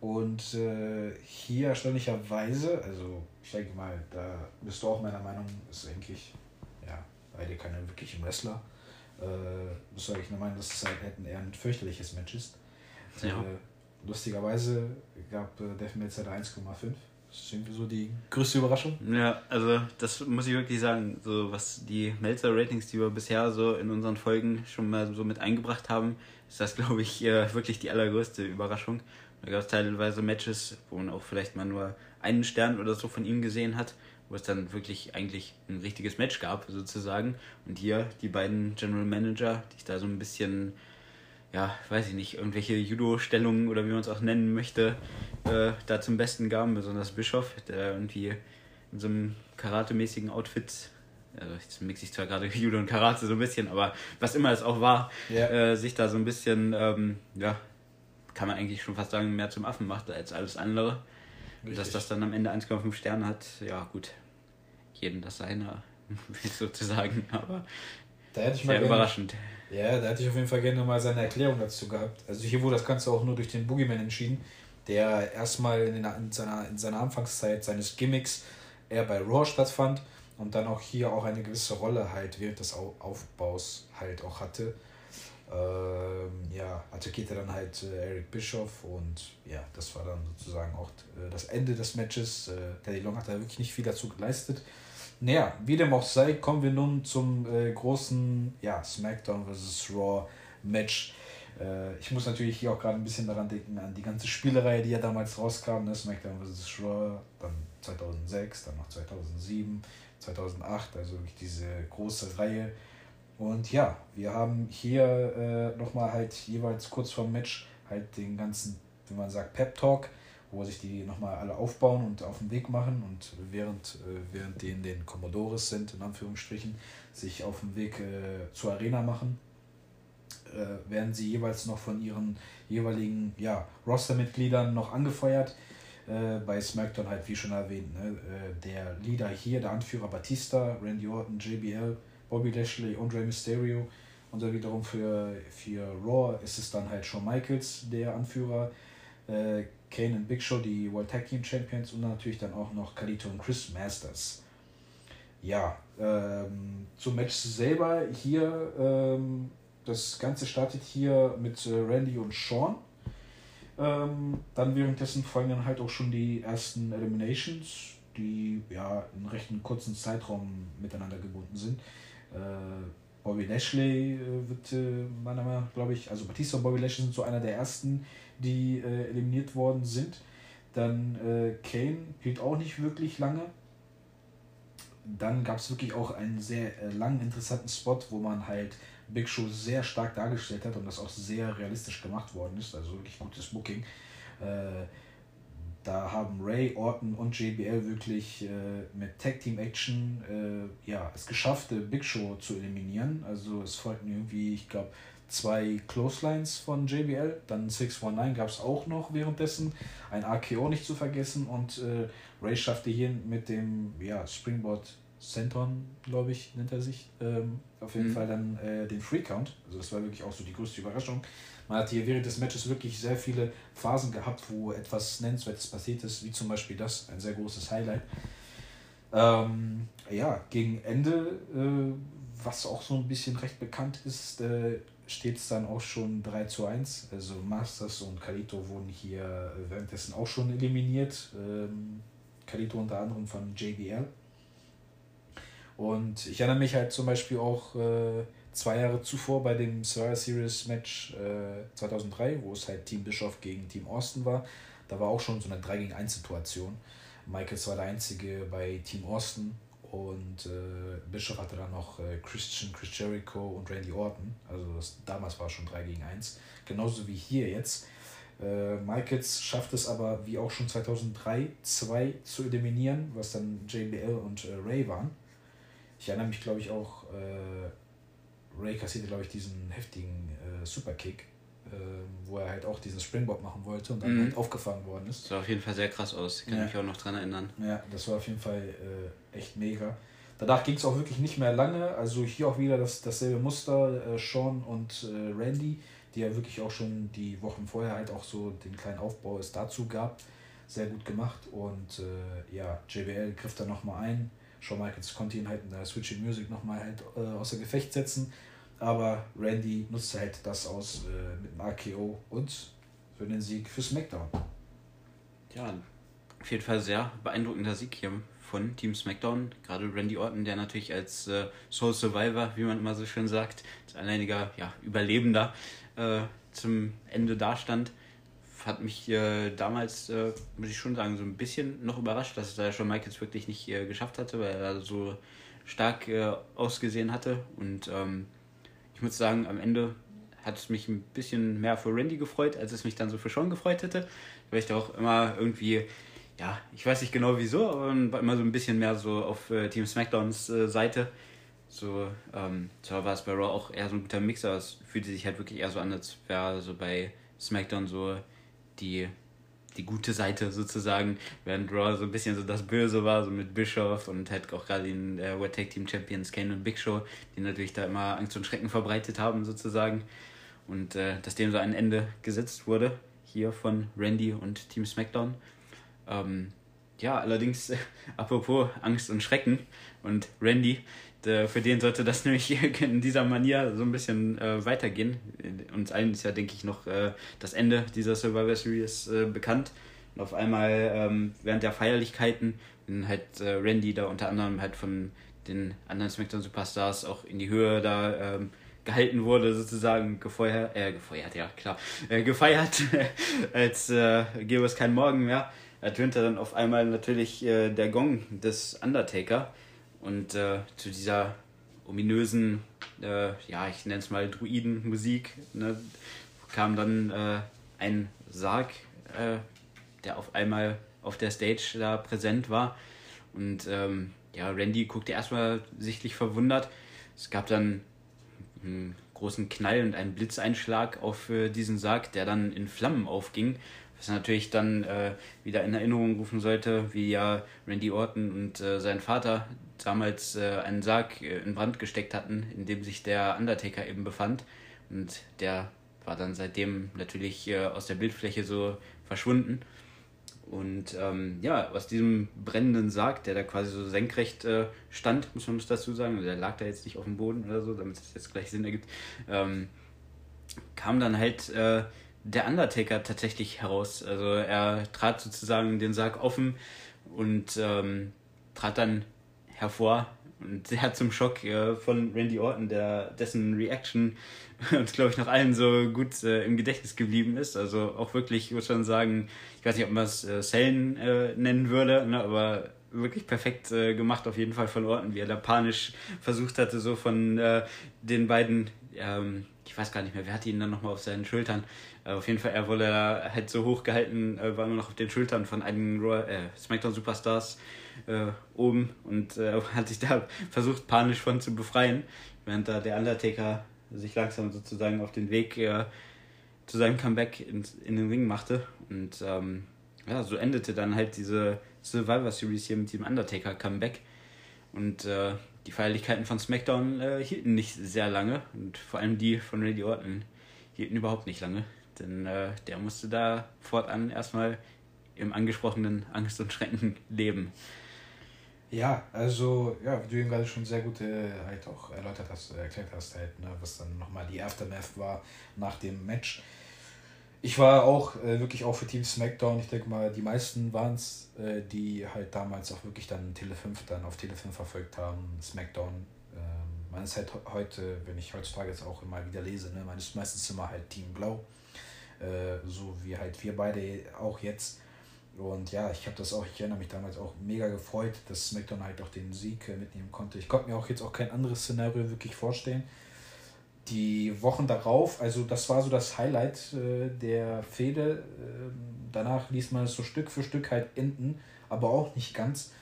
Und äh, hier erstaunlicherweise, also ich denke mal, da bist du auch meiner Meinung, ist eigentlich, ja, beide keine wirklichen Wrestler. Äh, bist du eigentlich der Meinung, dass es halt eher ein fürchterliches Match ist. Ja. Äh, lustigerweise gab äh, Dave Meltzer 1,5 das ist irgendwie so die größte Überraschung. Ja, also das muss ich wirklich sagen. So was die Melzer-Ratings, die wir bisher so in unseren Folgen schon mal so mit eingebracht haben, ist das, glaube ich, wirklich die allergrößte Überraschung. Da gab es teilweise Matches, wo man auch vielleicht mal nur einen Stern oder so von ihm gesehen hat, wo es dann wirklich eigentlich ein richtiges Match gab, sozusagen. Und hier die beiden General Manager, die ich da so ein bisschen ja, weiß ich nicht, irgendwelche Judo-Stellungen oder wie man es auch nennen möchte, äh, da zum Besten gaben, besonders Bischof, der irgendwie in so einem karatemäßigen Outfit, also jetzt mixe ich zwar gerade Judo und Karate so ein bisschen, aber was immer es auch war, yeah. äh, sich da so ein bisschen, ähm, ja, kann man eigentlich schon fast sagen, mehr zum Affen macht als alles andere. Richtig. Dass das dann am Ende 1,5 Sterne hat, ja gut, jedem das seine, sozusagen, aber da hätte ich sehr überraschend. Gerne ja, da hätte ich auf jeden Fall gerne mal seine Erklärung dazu gehabt. Also hier wurde das Ganze auch nur durch den Boogeyman entschieden, der erstmal in, in, seiner, in seiner Anfangszeit seines Gimmicks eher bei Raw stattfand und dann auch hier auch eine gewisse Rolle halt während des Aufbaus halt auch hatte. Ähm, ja, attackierte dann halt äh, Eric Bischoff und ja, das war dann sozusagen auch äh, das Ende des Matches. Äh, Teddy Long hat da wirklich nicht viel dazu geleistet. Naja, wie dem auch sei, kommen wir nun zum äh, großen ja, SmackDown vs. Raw Match. Äh, ich muss natürlich hier auch gerade ein bisschen daran denken, an die ganze Spielerei, die ja damals rauskam. Ne? SmackDown vs. Raw, dann 2006, dann noch 2007, 2008, also wirklich diese große Reihe. Und ja, wir haben hier äh, nochmal halt jeweils kurz vor dem Match halt den ganzen, wie man sagt, Pep Talk wo sich die nochmal alle aufbauen und auf den Weg machen und während, äh, während die in den Commodores sind, in Anführungsstrichen, sich auf den Weg äh, zur Arena machen, äh, werden sie jeweils noch von ihren jeweiligen ja, Roster-Mitgliedern noch angefeuert. Äh, bei SmackDown halt, wie schon erwähnt, ne? Äh, der Leader hier, der Anführer Batista, Randy Orton, JBL, Bobby Lashley und Rey Mysterio. Und dann wiederum für, für Raw ist es dann halt Shawn Michaels, der Anführer. Kane und Big Show, die World Tag Team Champions und natürlich dann auch noch Kalito und Chris Masters. ja, ähm, zum Match selber hier, ähm, das Ganze startet hier mit äh, Randy und Sean. Ähm, dann währenddessen folgen dann halt auch schon die ersten Eliminations, die ja in recht kurzen Zeitraum miteinander gebunden sind. Äh, Bobby Lashley äh, wird äh, meiner Meinung nach, glaube ich, also Batista und Bobby Lashley sind so einer der ersten, die äh, eliminiert worden sind. Dann äh, Kane hielt auch nicht wirklich lange. Dann gab es wirklich auch einen sehr äh, langen, interessanten Spot, wo man halt Big Show sehr stark dargestellt hat und das auch sehr realistisch gemacht worden ist. Also wirklich gutes Booking. Äh, da haben Ray, Orton und JBL wirklich äh, mit Tag Team Action äh, ja, es geschafft, Big Show zu eliminieren. Also es folgten irgendwie, ich glaube, zwei Clotheslines von JBL, dann 619 gab es auch noch währenddessen, ein AKO nicht zu vergessen und äh, Ray schaffte hier mit dem ja, Springboard Centon, glaube ich, nennt er sich, ähm, auf jeden mhm. Fall dann äh, den Free Count. Also das war wirklich auch so die größte Überraschung. Man hat hier während des Matches wirklich sehr viele Phasen gehabt, wo etwas Nennenswertes passiert ist, wie zum Beispiel das, ein sehr großes Highlight. Ähm, ja, gegen Ende, äh, was auch so ein bisschen recht bekannt ist, äh, steht es dann auch schon 3 zu 1. Also Masters und Kalito wurden hier währenddessen auch schon eliminiert. Ähm, Kalito unter anderem von JBL. Und ich erinnere mich halt zum Beispiel auch äh, zwei Jahre zuvor bei dem Survivor Series Match äh, 2003, wo es halt Team Bischof gegen Team Austin war. Da war auch schon so eine 3 gegen 1 Situation. Michaels war der Einzige bei Team Austin und äh, Bischof hatte dann noch äh, Christian, Chris Jericho und Randy Orton. Also das, damals war schon 3 gegen 1. Genauso wie hier jetzt. Äh, Michaels schafft es aber, wie auch schon 2003, zwei zu eliminieren, was dann JBL und äh, Ray waren. Ich erinnere mich, glaube ich, auch, äh, Ray kassierte, glaube ich, diesen heftigen äh, Superkick, wo er halt auch diesen Springboard machen wollte und dann mhm. halt aufgefangen worden ist. Das sah auf jeden Fall sehr krass aus. Ich kann ja. mich auch noch dran erinnern. Ja, das war auf jeden Fall äh, echt mega. Danach ging es auch wirklich nicht mehr lange. Also hier auch wieder das, dasselbe Muster, äh, Sean und äh, Randy, die ja wirklich auch schon die Wochen vorher halt auch so den kleinen Aufbau es dazu gab. Sehr gut gemacht. Und äh, ja, JBL griff da nochmal ein. Shawn Michaels konnte ihn halt in der Switching Music nochmal halt äh, außer Gefecht setzen. Aber Randy nutzte halt das aus äh, mit dem AKO und für den Sieg für SmackDown. Ja, auf jeden Fall sehr beeindruckender Sieg hier von Team SmackDown. Gerade Randy Orton, der natürlich als äh, Soul Survivor, wie man immer so schön sagt, als alleiniger ja, Überlebender äh, zum Ende dastand hat mich äh, damals, äh, muss ich schon sagen, so ein bisschen noch überrascht, dass es da schon Michaels wirklich nicht äh, geschafft hatte, weil er so stark äh, ausgesehen hatte. Und ähm, ich muss sagen, am Ende hat es mich ein bisschen mehr für Randy gefreut, als es mich dann so für Sean gefreut hätte. Weil ich da auch immer irgendwie, ja, ich weiß nicht genau wieso, aber war immer so ein bisschen mehr so auf äh, Team SmackDowns äh, Seite. So, ähm, zwar war es bei Raw auch eher so ein guter Mixer, es fühlte sich halt wirklich eher so an, als wäre so bei SmackDown so die, die gute Seite sozusagen, während Raw so ein bisschen so das Böse war, so mit Bischof und halt auch gerade den äh, World Tag Team Champions Kane und Big Show, die natürlich da immer Angst und Schrecken verbreitet haben sozusagen und äh, dass dem so ein Ende gesetzt wurde hier von Randy und Team SmackDown. Ähm, ja, allerdings, äh, apropos Angst und Schrecken und Randy, für den sollte das nämlich in dieser Manier so ein bisschen äh, weitergehen. Uns allen ist ja, denke ich, noch äh, das Ende dieser Survivor Series äh, bekannt. Und auf einmal ähm, während der Feierlichkeiten, wenn halt äh, Randy da unter anderem halt von den anderen SmackDown Superstars auch in die Höhe da ähm, gehalten wurde, sozusagen gefeuert, äh, gefeuert, ja klar, äh, gefeiert, als äh, gäbe es keinen Morgen mehr ertönte dann auf einmal natürlich äh, der Gong des Undertaker. Und äh, zu dieser ominösen, äh, ja, ich nenne es mal Druidenmusik, ne, kam dann äh, ein Sarg, äh, der auf einmal auf der Stage da präsent war. Und ähm, ja, Randy guckte erstmal sichtlich verwundert. Es gab dann einen großen Knall und einen Blitzeinschlag auf äh, diesen Sarg, der dann in Flammen aufging was natürlich dann äh, wieder in Erinnerung rufen sollte, wie ja Randy Orton und äh, sein Vater damals äh, einen Sarg äh, in Brand gesteckt hatten, in dem sich der Undertaker eben befand. Und der war dann seitdem natürlich äh, aus der Bildfläche so verschwunden. Und ähm, ja, aus diesem brennenden Sarg, der da quasi so senkrecht äh, stand, muss man dazu sagen, der lag da jetzt nicht auf dem Boden oder so, damit es jetzt gleich Sinn ergibt, ähm, kam dann halt äh, der Undertaker tatsächlich heraus. Also er trat sozusagen den Sarg offen und ähm, trat dann hervor und sehr zum Schock äh, von Randy Orton, der dessen Reaction uns, glaube ich, noch allen so gut äh, im Gedächtnis geblieben ist. Also auch wirklich, muss man sagen, ich weiß nicht, ob man es äh, Sellen äh, nennen würde, ne, aber wirklich perfekt äh, gemacht auf jeden Fall von Orton, wie er da panisch versucht hatte, so von äh, den beiden, ähm, ich weiß gar nicht mehr, wer hatte ihn dann nochmal auf seinen Schultern. Äh, auf jeden Fall, er wurde halt so hoch gehalten, äh, war immer noch auf den Schultern von einigen äh, SmackDown Superstars äh, oben und äh, hat sich da versucht, panisch von zu befreien, während da der Undertaker sich langsam sozusagen auf den Weg äh, zu seinem Comeback in, in den Ring machte. Und ähm, ja, so endete dann halt diese Survivor Series hier mit dem Undertaker Comeback. Und äh, die Feierlichkeiten von SmackDown äh, hielten nicht sehr lange. Und vor allem die von Randy Orton hielten überhaupt nicht lange. Denn äh, der musste da fortan erstmal im angesprochenen Angst und Schrecken leben. Ja, also, ja, wie du eben gerade schon sehr gut äh, halt auch erläutert hast, äh, erklärt hast, halt, ne, was dann nochmal die Aftermath war nach dem Match. Ich war auch äh, wirklich auch für Team SmackDown. Ich denke mal, die meisten waren es, äh, die halt damals auch wirklich dann Tele 5 dann auf Tele 5 verfolgt haben, SmackDown. Ähm, man ist halt heute, wenn ich heutzutage jetzt auch immer wieder lese, ne, man ist meistens immer halt Team Blau. Äh, so wie halt wir beide auch jetzt. Und ja, ich habe das auch, ich erinnere mich damals auch mega gefreut, dass SmackDown halt auch den Sieg äh, mitnehmen konnte. Ich konnte mir auch jetzt auch kein anderes Szenario wirklich vorstellen. Die Wochen darauf, also das war so das Highlight äh, der Fehde. Äh, danach ließ man es so Stück für Stück halt enden, aber auch nicht ganz.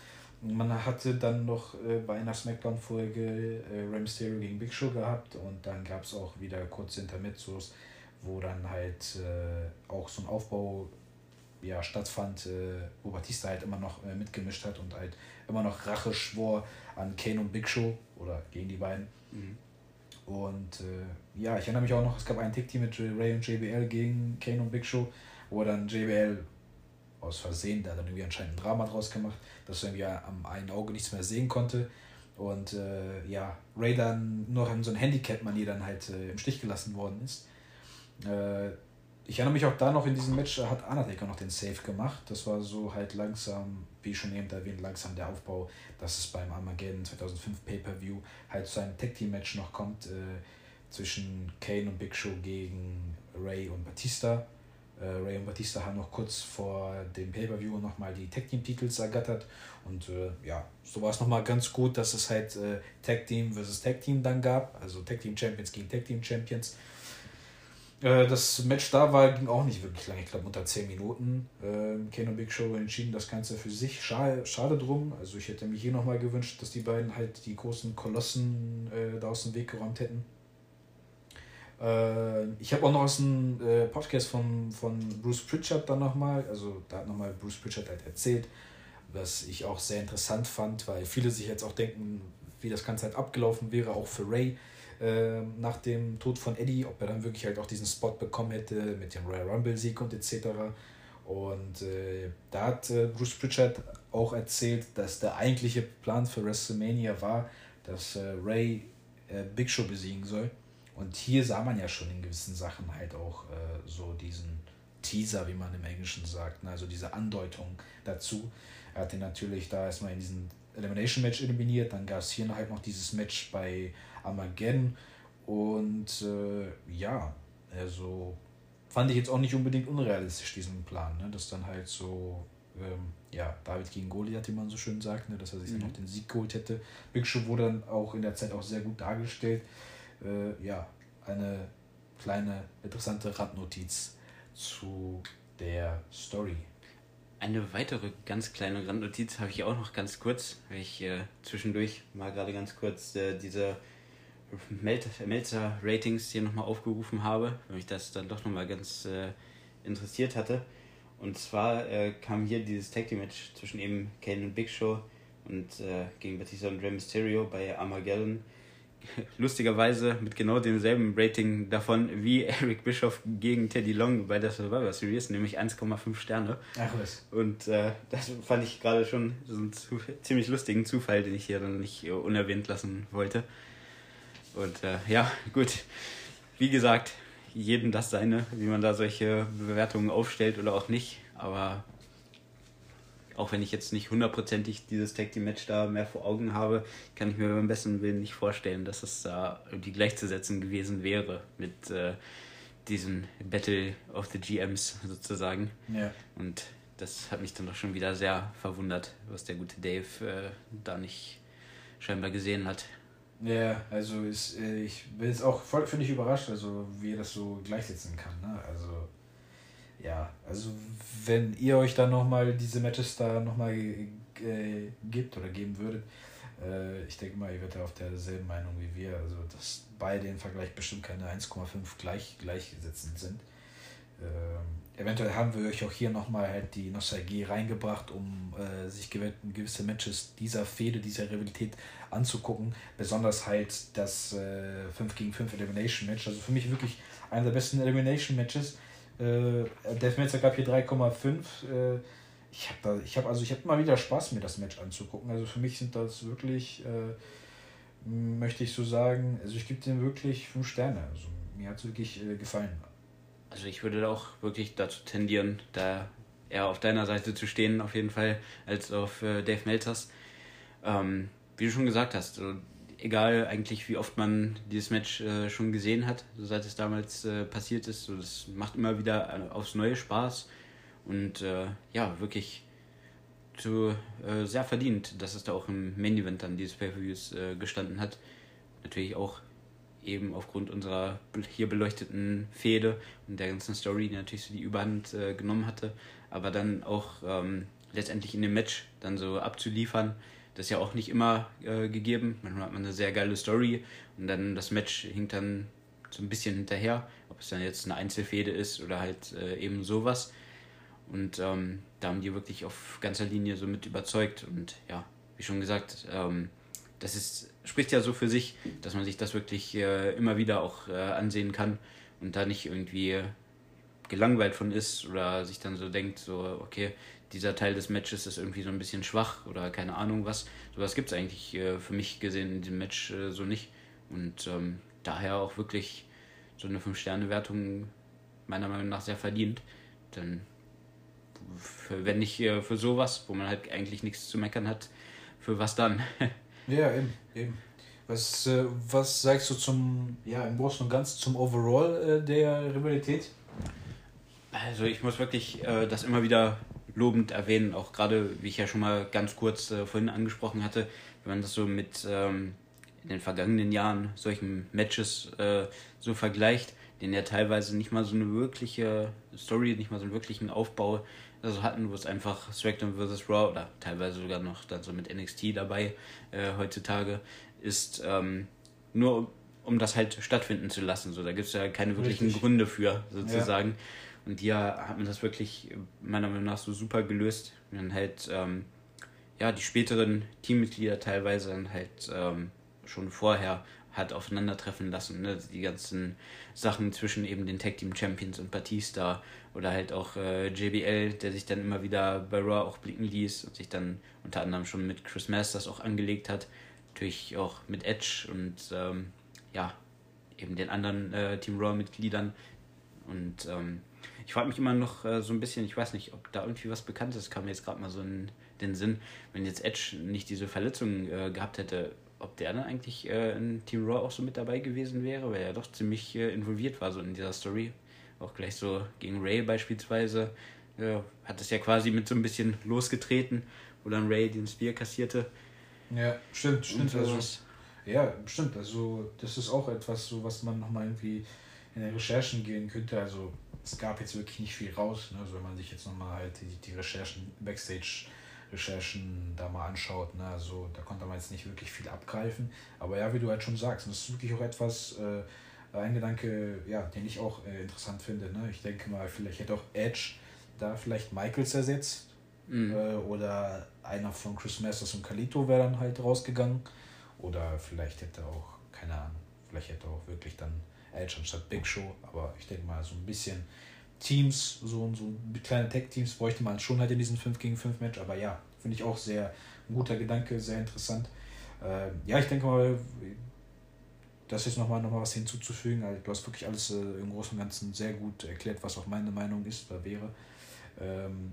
Man hatte dann noch äh, bei einer Smackdown-Folge äh, Rey Mysterio gegen Big Show gehabt und dann gab es auch wieder kurze Intermezzos, wo dann halt äh, auch so ein Aufbau ja, stattfand, äh, wo Batista halt immer noch äh, mitgemischt hat und halt immer noch Rache schwor an Kane und Big Show oder gegen die beiden. Mhm. Und äh, ja, ich erinnere mich auch noch, es gab ein Tick-Team mit Ray und JBL gegen Kane und Big Show, wo dann JBL aus Versehen, da dann irgendwie anscheinend ein Drama draus gemacht, dass er irgendwie am einen Auge nichts mehr sehen konnte. Und äh, ja, Ray dann noch in so ein Handicap-Manier dann halt äh, im Stich gelassen worden ist. Äh, ich erinnere mich auch da noch in diesem Match, hat Undertaker noch den Save gemacht. Das war so halt langsam, wie schon eben erwähnt, langsam der Aufbau, dass es beim Armageddon 2005 Pay-Per-View halt zu einem Tag-Team-Match noch kommt äh, zwischen Kane und Big Show gegen Ray und Batista. Äh, Ray und Batista haben noch kurz vor dem Pay-Per-View nochmal die Tag-Team-Titels ergattert. Und äh, ja, so war es nochmal ganz gut, dass es halt äh, Tag-Team versus Tag-Team dann gab. Also Tag-Team-Champions gegen Tag-Team-Champions. Das Match da war, ging auch nicht wirklich lange, ich glaube unter 10 Minuten. Äh, Kane und Big Show entschieden das Ganze für sich. Schade, schade drum. Also ich hätte mir hier nochmal gewünscht, dass die beiden halt die großen Kolossen äh, da aus dem Weg geräumt hätten. Äh, ich habe auch noch aus einem äh, Podcast von, von Bruce Pritchard dann nochmal, also da hat nochmal Bruce Pritchard halt erzählt, was ich auch sehr interessant fand, weil viele sich jetzt auch denken, wie das Ganze halt abgelaufen wäre, auch für Ray äh, nach dem Tod von Eddie, ob er dann wirklich halt auch diesen Spot bekommen hätte mit dem Royal Rumble-Sieg und etc. Und äh, da hat äh, Bruce Pritchard auch erzählt, dass der eigentliche Plan für WrestleMania war, dass äh, Ray äh, Big Show besiegen soll. Und hier sah man ja schon in gewissen Sachen halt auch äh, so diesen Teaser, wie man im Englischen sagt, ne? also diese Andeutung dazu. Er hat ihn natürlich da erstmal in diesem Elimination Match eliminiert, dann gab es hier halt noch dieses Match bei Armageddon. Und äh, ja, also fand ich jetzt auch nicht unbedingt unrealistisch, diesen Plan, ne? dass dann halt so, ähm, ja, David gegen Goliath, wie man so schön sagt, ne? dass er sich mhm. dann noch den Sieg geholt hätte. Big Show wurde dann auch in der Zeit auch sehr gut dargestellt. Äh, ja, eine kleine interessante Randnotiz zu der Story. Eine weitere ganz kleine Randnotiz habe ich auch noch ganz kurz, weil ich äh, zwischendurch mal gerade ganz kurz äh, diese Melzer-Ratings hier nochmal aufgerufen habe, weil mich das dann doch nochmal ganz äh, interessiert hatte. Und zwar äh, kam hier dieses Tag Team Match zwischen eben Kane und Big Show und äh, gegen Batista und Rey Mysterio bei Armageddon lustigerweise mit genau demselben Rating davon wie Eric Bischoff gegen Teddy Long bei der Survivor Series, nämlich 1,5 Sterne. Ach was. Und äh, das fand ich gerade schon so einen ziemlich lustigen Zufall, den ich hier dann nicht äh, unerwähnt lassen wollte. Und äh, ja, gut. Wie gesagt, jedem das seine, wie man da solche Bewertungen aufstellt oder auch nicht. Aber auch wenn ich jetzt nicht hundertprozentig dieses Tag Team Match da mehr vor Augen habe, kann ich mir beim besten Willen nicht vorstellen, dass es da irgendwie gleichzusetzen gewesen wäre mit äh, diesem Battle of the GMs sozusagen. Ja. Und das hat mich dann doch schon wieder sehr verwundert, was der gute Dave äh, da nicht scheinbar gesehen hat. Ja, also ist, äh, ich bin jetzt auch voll, finde ich, überrascht, also wie er das so gleichsetzen kann. Ne? Also ja, also wenn ihr euch dann nochmal diese Matches da nochmal äh, gibt oder geben würdet, äh, ich denke mal, ihr werdet auf derselben Meinung wie wir, also dass beide im Vergleich bestimmt keine 1,5 gleich, gleichgesetzt sind. Ähm, eventuell haben wir euch auch hier nochmal halt die Nostalgie reingebracht, um äh, sich gewisse Matches dieser Fehde, dieser Rivalität anzugucken. Besonders halt das äh, 5 gegen 5 Elimination Match. Also für mich wirklich einer der besten Elimination Matches äh, Deathmatcher gab hier 3,5. Äh, ich habe ich hab, also ich habe immer wieder Spaß, mir das Match anzugucken. Also für mich sind das wirklich, äh, möchte ich so sagen, also ich gebe dem wirklich 5 Sterne. Also mir hat es wirklich äh, gefallen. Also ich würde auch wirklich dazu tendieren, da eher auf deiner Seite zu stehen, auf jeden Fall, als auf äh, Dave Melters. Ähm, wie du schon gesagt hast, so egal eigentlich, wie oft man dieses Match äh, schon gesehen hat, so seit es damals äh, passiert ist. So, das macht immer wieder äh, aufs neue Spaß und äh, ja, wirklich zu, äh, sehr verdient, dass es da auch im Main Event dann dieses Pay-Per-Views gestanden hat. Natürlich auch eben aufgrund unserer hier beleuchteten Fehde und der ganzen Story, die natürlich so die Überhand genommen hatte, aber dann auch ähm, letztendlich in dem Match dann so abzuliefern das ist ja auch nicht immer äh, gegeben. Manchmal hat man eine sehr geile Story und dann das Match hinkt dann so ein bisschen hinterher, ob es dann jetzt eine Einzelfehde ist oder halt äh, eben sowas. Und ähm, da haben die wirklich auf ganzer Linie so mit überzeugt. Und ja, wie schon gesagt, ähm, das ist, spricht ja so für sich, dass man sich das wirklich äh, immer wieder auch äh, ansehen kann und da nicht irgendwie gelangweilt von ist oder sich dann so denkt, so, okay, dieser Teil des Matches ist irgendwie so ein bisschen schwach oder keine Ahnung was. Sowas gibt es eigentlich äh, für mich gesehen in dem Match äh, so nicht. Und ähm, daher auch wirklich so eine 5-Sterne-Wertung meiner Meinung nach sehr verdient. Denn für, wenn nicht äh, für sowas, wo man halt eigentlich nichts zu meckern hat, für was dann? ja, eben, eben. Was, äh, was sagst du zum, ja, im Großen und Ganzen zum Overall äh, der Rivalität? Also ich muss wirklich äh, das immer wieder lobend erwähnen, auch gerade, wie ich ja schon mal ganz kurz äh, vorhin angesprochen hatte, wenn man das so mit ähm, in den vergangenen Jahren solchen Matches äh, so vergleicht, denen ja teilweise nicht mal so eine wirkliche Story, nicht mal so einen wirklichen Aufbau also hatten, wo es einfach SmackDown vs. Raw oder teilweise sogar noch dann so mit NXT dabei äh, heutzutage ist, ähm, nur um das halt stattfinden zu lassen. So, da gibt es ja keine wirklichen Richtig. Gründe für, sozusagen. Ja. Und hier hat man das wirklich meiner Meinung nach so super gelöst. Man halt, ähm, ja, die späteren Teammitglieder teilweise dann halt ähm, schon vorher hat aufeinandertreffen lassen. Ne? Die ganzen Sachen zwischen eben den Tag Team Champions und Batista oder halt auch äh, JBL, der sich dann immer wieder bei Raw auch blicken ließ und sich dann unter anderem schon mit Chris Masters auch angelegt hat. Natürlich auch mit Edge und ähm, ja, eben den anderen äh, Team Raw-Mitgliedern. Und ähm, ich frage mich immer noch äh, so ein bisschen, ich weiß nicht, ob da irgendwie was bekannt ist, kam mir jetzt gerade mal so in den Sinn, wenn jetzt Edge nicht diese Verletzung äh, gehabt hätte, ob der dann eigentlich äh, in Team Raw auch so mit dabei gewesen wäre, weil er doch ziemlich äh, involviert war so in dieser Story. Auch gleich so gegen Ray beispielsweise. Äh, hat es ja quasi mit so ein bisschen losgetreten, wo dann Ray den Spear kassierte. Ja, stimmt, stimmt. Also, ja, stimmt. Also das ist auch etwas, so was man nochmal irgendwie in den Recherchen gehen könnte. Also es gab jetzt wirklich nicht viel raus. Ne? Also wenn man sich jetzt nochmal halt die, die Recherchen, Backstage-Recherchen da mal anschaut, ne? also da konnte man jetzt nicht wirklich viel abgreifen. Aber ja, wie du halt schon sagst, das ist wirklich auch etwas, äh, ein Gedanke, ja, den ich auch äh, interessant finde. Ne? Ich denke mal, vielleicht hätte auch Edge da vielleicht Michaels ersetzt. Mhm. Äh, oder einer von Chris Masters und Kalito wäre dann halt rausgegangen. Oder vielleicht hätte auch keine Ahnung. Vielleicht hätte auch wirklich dann Edge anstatt Big Show, aber ich denke mal, so ein bisschen Teams, so, so kleine Tech-Teams bräuchte man schon halt in diesem 5 gegen 5 Match, aber ja, finde ich auch sehr ein guter Gedanke, sehr interessant. Äh, ja, ich denke mal, das ist nochmal noch mal was hinzuzufügen. Also, du hast wirklich alles äh, im Großen und Ganzen sehr gut erklärt, was auch meine Meinung ist oder wäre. Ähm,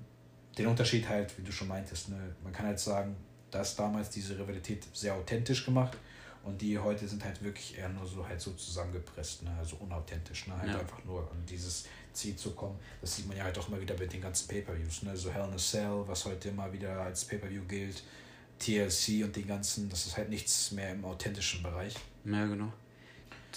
den Unterschied halt, wie du schon meintest, ne? man kann halt sagen, dass damals diese Rivalität sehr authentisch gemacht und die heute sind halt wirklich eher nur so halt so zusammengepresst, ne? also unauthentisch, ne? halt ja. einfach nur an dieses Ziel zu kommen. Das sieht man ja halt auch immer wieder mit den ganzen Pay-Per-Views, ne? so Hell in a Cell, was heute immer wieder als Pay-Per-View gilt, TLC und die ganzen, das ist halt nichts mehr im authentischen Bereich. Ja, genau.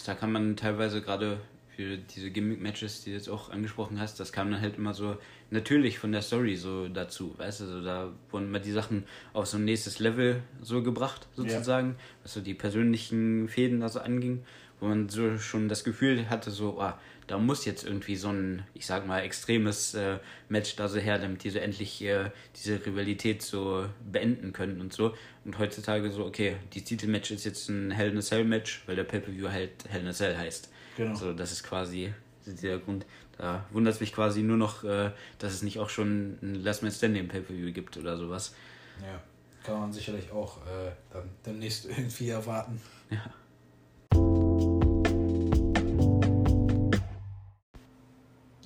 Da kann man teilweise gerade für diese Gimmick-Matches, die du jetzt auch angesprochen hast, das kam dann halt immer so natürlich von der Story so dazu, weißt du, so da wurden immer die Sachen auf so ein nächstes Level so gebracht, sozusagen, ja. was so die persönlichen Fäden da so anging, wo man so schon das Gefühl hatte, so, ah, da muss jetzt irgendwie so ein, ich sag mal, extremes äh, Match da so her, damit die so endlich äh, diese Rivalität so beenden können und so. Und heutzutage so, okay, die Titelmatch ist jetzt ein Hell in a Cell Match, weil der Pay-Per-View halt Hell in a Cell heißt. Genau. So, das ist quasi der Grund. Da wundert es mich quasi nur noch, äh, dass es nicht auch schon ein Last Man Standing Pay-Per-View gibt oder sowas. Ja, kann man sicherlich auch äh, dann demnächst irgendwie erwarten. Ja.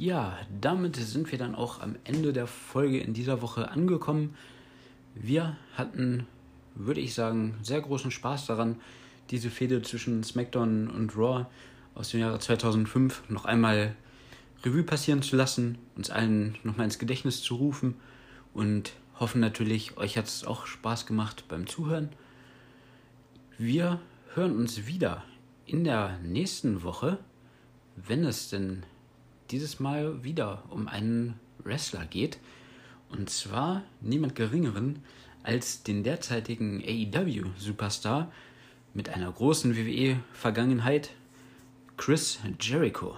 Ja, damit sind wir dann auch am Ende der Folge in dieser Woche angekommen. Wir hatten, würde ich sagen, sehr großen Spaß daran, diese Fehde zwischen SmackDown und Raw aus dem Jahre 2005 noch einmal Revue passieren zu lassen, uns allen nochmal ins Gedächtnis zu rufen und hoffen natürlich, euch hat es auch Spaß gemacht beim Zuhören. Wir hören uns wieder in der nächsten Woche, wenn es denn dieses Mal wieder um einen Wrestler geht. Und zwar niemand Geringeren als den derzeitigen AEW-Superstar mit einer großen WWE-Vergangenheit, Chris Jericho.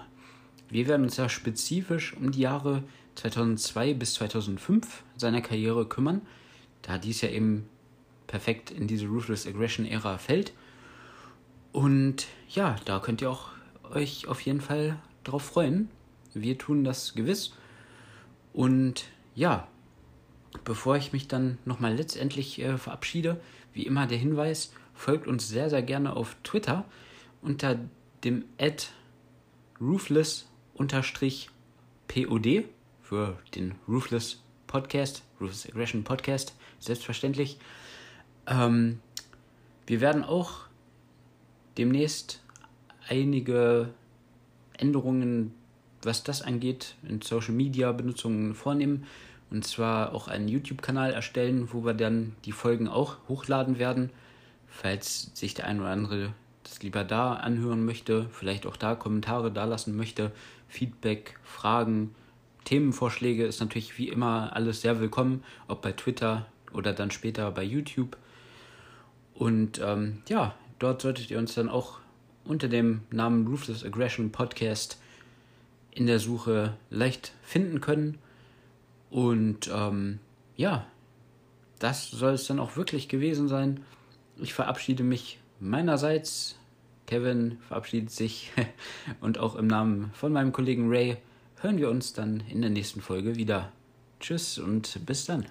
Wir werden uns ja spezifisch um die Jahre 2002 bis 2005 seiner Karriere kümmern, da dies ja eben perfekt in diese Ruthless Aggression Ära fällt. Und ja, da könnt ihr auch euch auf jeden Fall drauf freuen. Wir tun das gewiss. Und ja, bevor ich mich dann nochmal letztendlich äh, verabschiede, wie immer der Hinweis, folgt uns sehr, sehr gerne auf Twitter unter dem Ad Ruthless POD für den Ruthless Podcast, Ruthless Aggression Podcast, selbstverständlich. Ähm, wir werden auch demnächst einige Änderungen was das angeht, in Social Media Benutzungen vornehmen. Und zwar auch einen YouTube-Kanal erstellen, wo wir dann die Folgen auch hochladen werden. Falls sich der ein oder andere das lieber da anhören möchte, vielleicht auch da Kommentare da lassen möchte, Feedback, Fragen, Themenvorschläge ist natürlich wie immer alles sehr willkommen, ob bei Twitter oder dann später bei YouTube. Und ähm, ja, dort solltet ihr uns dann auch unter dem Namen Ruthless Aggression Podcast in der Suche leicht finden können. Und ähm, ja, das soll es dann auch wirklich gewesen sein. Ich verabschiede mich meinerseits. Kevin verabschiedet sich und auch im Namen von meinem Kollegen Ray hören wir uns dann in der nächsten Folge wieder. Tschüss und bis dann.